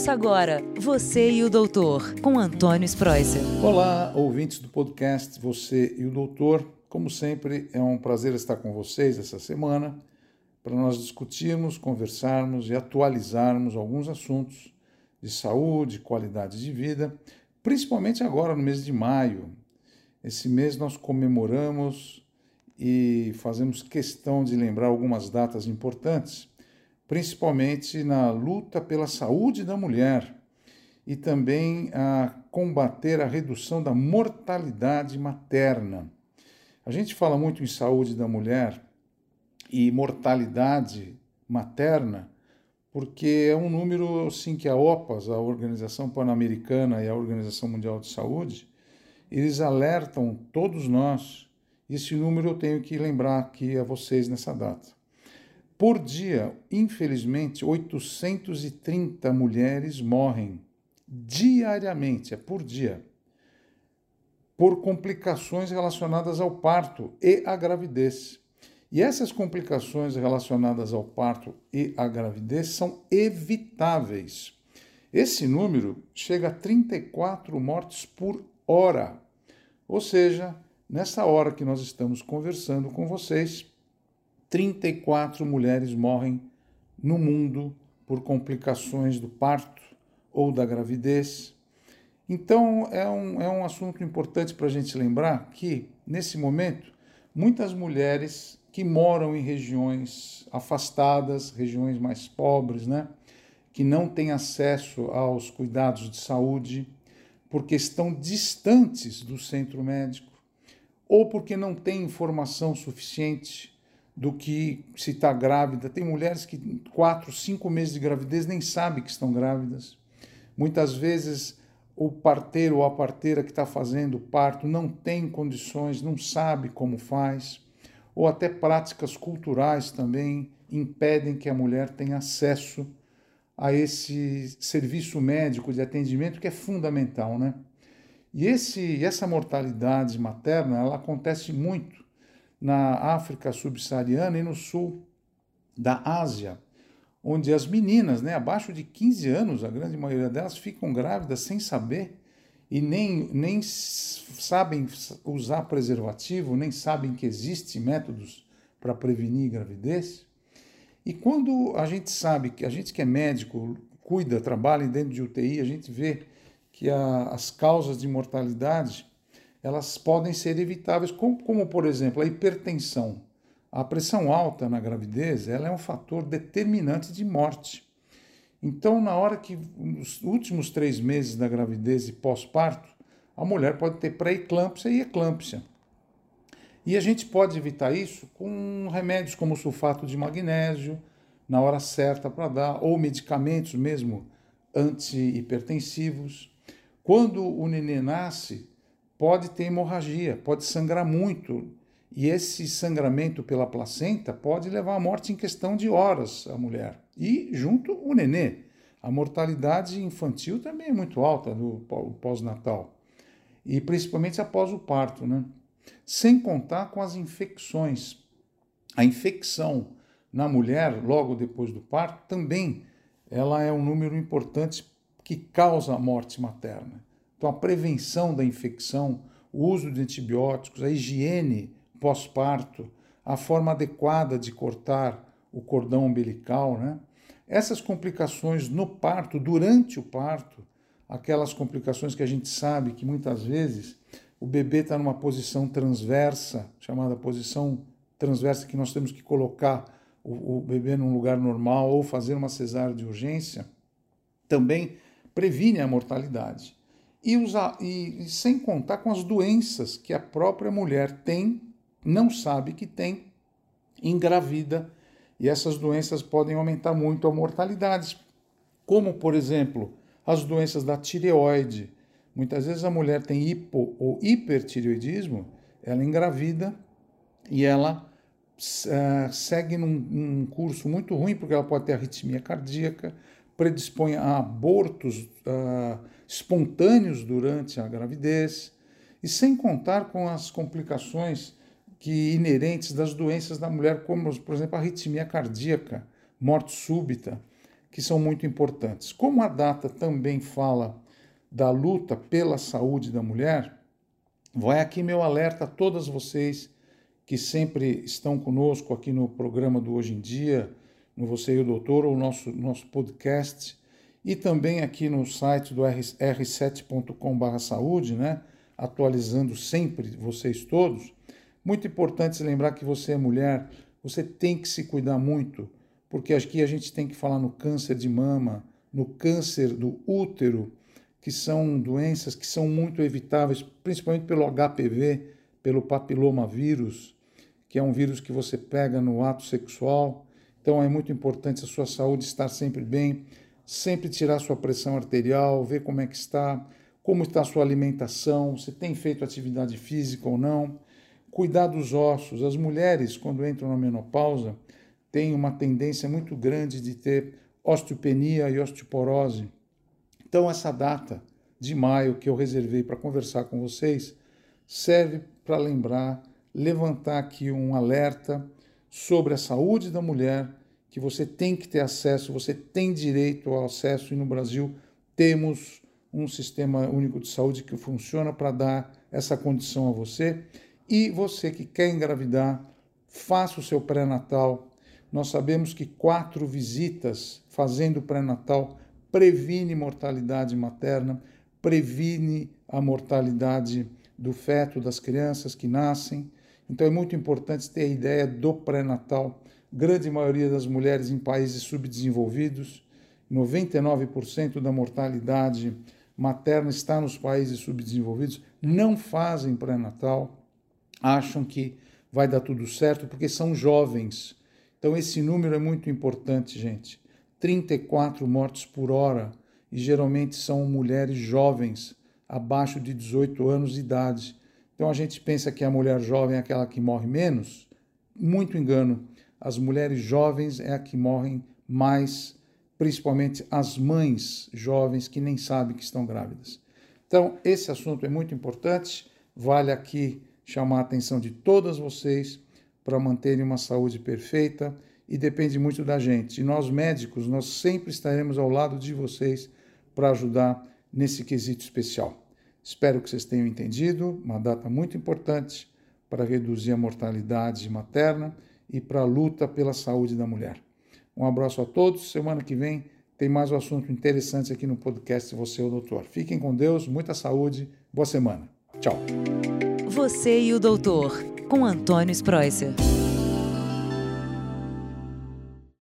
Ouça agora Você e o Doutor, com Antônio Spreuser. Olá, ouvintes do podcast Você e o Doutor. Como sempre, é um prazer estar com vocês essa semana para nós discutirmos, conversarmos e atualizarmos alguns assuntos de saúde, qualidade de vida, principalmente agora no mês de maio. Esse mês nós comemoramos e fazemos questão de lembrar algumas datas importantes principalmente na luta pela saúde da mulher e também a combater a redução da mortalidade materna. A gente fala muito em saúde da mulher e mortalidade materna porque é um número assim que a OPAS, a Organização Pan-Americana e a Organização Mundial de Saúde, eles alertam todos nós. Esse número eu tenho que lembrar aqui a vocês nessa data. Por dia, infelizmente, 830 mulheres morrem diariamente, é por dia, por complicações relacionadas ao parto e à gravidez. E essas complicações relacionadas ao parto e à gravidez são evitáveis. Esse número chega a 34 mortes por hora. Ou seja, nessa hora que nós estamos conversando com vocês, 34 mulheres morrem no mundo por complicações do parto ou da gravidez. Então, é um, é um assunto importante para a gente lembrar que, nesse momento, muitas mulheres que moram em regiões afastadas, regiões mais pobres, né, que não têm acesso aos cuidados de saúde, porque estão distantes do centro médico, ou porque não têm informação suficiente do que se está grávida. Tem mulheres que quatro, cinco meses de gravidez nem sabem que estão grávidas. Muitas vezes o parteiro ou a parteira que está fazendo o parto não tem condições, não sabe como faz, ou até práticas culturais também impedem que a mulher tenha acesso a esse serviço médico de atendimento que é fundamental, né? E esse, essa mortalidade materna, ela acontece muito na África subsaariana e no sul da Ásia, onde as meninas, né, abaixo de 15 anos, a grande maioria delas ficam grávidas sem saber e nem, nem sabem usar preservativo, nem sabem que existem métodos para prevenir gravidez. E quando a gente sabe que a gente que é médico, cuida, trabalha dentro de UTI, a gente vê que a, as causas de mortalidade elas podem ser evitáveis, como, como, por exemplo a hipertensão. A pressão alta na gravidez ela é um fator determinante de morte. Então, na hora que nos últimos três meses da gravidez e pós-parto, a mulher pode ter pré-eclâmpsia e eclâmpsia. E a gente pode evitar isso com remédios como sulfato de magnésio, na hora certa para dar, ou medicamentos mesmo antihipertensivos. Quando o nenê nasce, pode ter hemorragia, pode sangrar muito. E esse sangramento pela placenta pode levar à morte em questão de horas a mulher. E junto o nenê. A mortalidade infantil também é muito alta no pós-natal. E principalmente após o parto, né? Sem contar com as infecções. A infecção na mulher logo depois do parto também ela é um número importante que causa a morte materna. Então, a prevenção da infecção, o uso de antibióticos, a higiene pós-parto, a forma adequada de cortar o cordão umbilical, né? Essas complicações no parto, durante o parto, aquelas complicações que a gente sabe que muitas vezes o bebê está numa posição transversa, chamada posição transversa, que nós temos que colocar o, o bebê num lugar normal ou fazer uma cesárea de urgência, também previne a mortalidade e, usar, e, sem contar com as doenças que a própria mulher tem, não sabe que tem, engravida, e essas doenças podem aumentar muito a mortalidade, como, por exemplo, as doenças da tireoide. Muitas vezes a mulher tem hipo ou hipertireoidismo, ela engravida e ela uh, segue num, num, curso muito ruim, porque ela pode ter arritmia cardíaca, predispõe a abortos uh, espontâneos durante a gravidez, e sem contar com as complicações que inerentes das doenças da mulher, como, por exemplo, a arritmia cardíaca, morte súbita. que são muito importantes. Como a data também fala da luta pela saúde da mulher, vai aqui meu alerta a todas vocês que sempre estão conosco aqui no programa do Hoje em Dia, no Você e o Doutor, ou nosso, nosso podcast, e também aqui no site do r7.com/saúde, né? atualizando sempre vocês todos. Muito importante lembrar que você é mulher, você tem que se cuidar muito, porque aqui a gente tem que falar no câncer de mama, no câncer do útero, que são doenças que são muito evitáveis, principalmente pelo HPV, pelo papilomavírus, que é um vírus que você pega no ato sexual. Então é muito importante a sua saúde estar sempre bem, sempre tirar sua pressão arterial, ver como é que está, como está a sua alimentação, se tem feito atividade física ou não, cuidar dos ossos. As mulheres, quando entram na menopausa, têm uma tendência muito grande de ter osteopenia e osteoporose. Então, essa data de maio que eu reservei para conversar com vocês serve para lembrar, levantar aqui um alerta sobre a saúde da mulher, que você tem que ter acesso, você tem direito ao acesso, e no Brasil temos um sistema único de saúde que funciona para dar essa condição a você. E você que quer engravidar, faça o seu pré-natal. Nós sabemos que quatro visitas fazendo pré-natal previne mortalidade materna, previne a mortalidade do feto, das crianças que nascem. Então é muito importante ter a ideia do pré-natal. Grande maioria das mulheres em países subdesenvolvidos, 99% da mortalidade materna está nos países subdesenvolvidos, não fazem pré-natal, acham que vai dar tudo certo porque são jovens. Então esse número é muito importante, gente. 34 mortes por hora e geralmente são mulheres jovens, abaixo de 18 anos de idade. Então a gente pensa que a mulher jovem é aquela que morre menos. Muito engano. As mulheres jovens é a que morrem mais, principalmente as mães jovens que nem sabem que estão grávidas. Então, esse assunto é muito importante. Vale aqui chamar a atenção de todas vocês para manterem uma saúde perfeita e depende muito da gente. E nós médicos, nós sempre estaremos ao lado de vocês para ajudar nesse quesito especial. Espero que vocês tenham entendido, uma data muito importante para reduzir a mortalidade materna e para a luta pela saúde da mulher. Um abraço a todos. Semana que vem tem mais um assunto interessante aqui no podcast Você, o Doutor. Fiquem com Deus, muita saúde, boa semana. Tchau. Você e o Doutor, com Antônio Spreuser.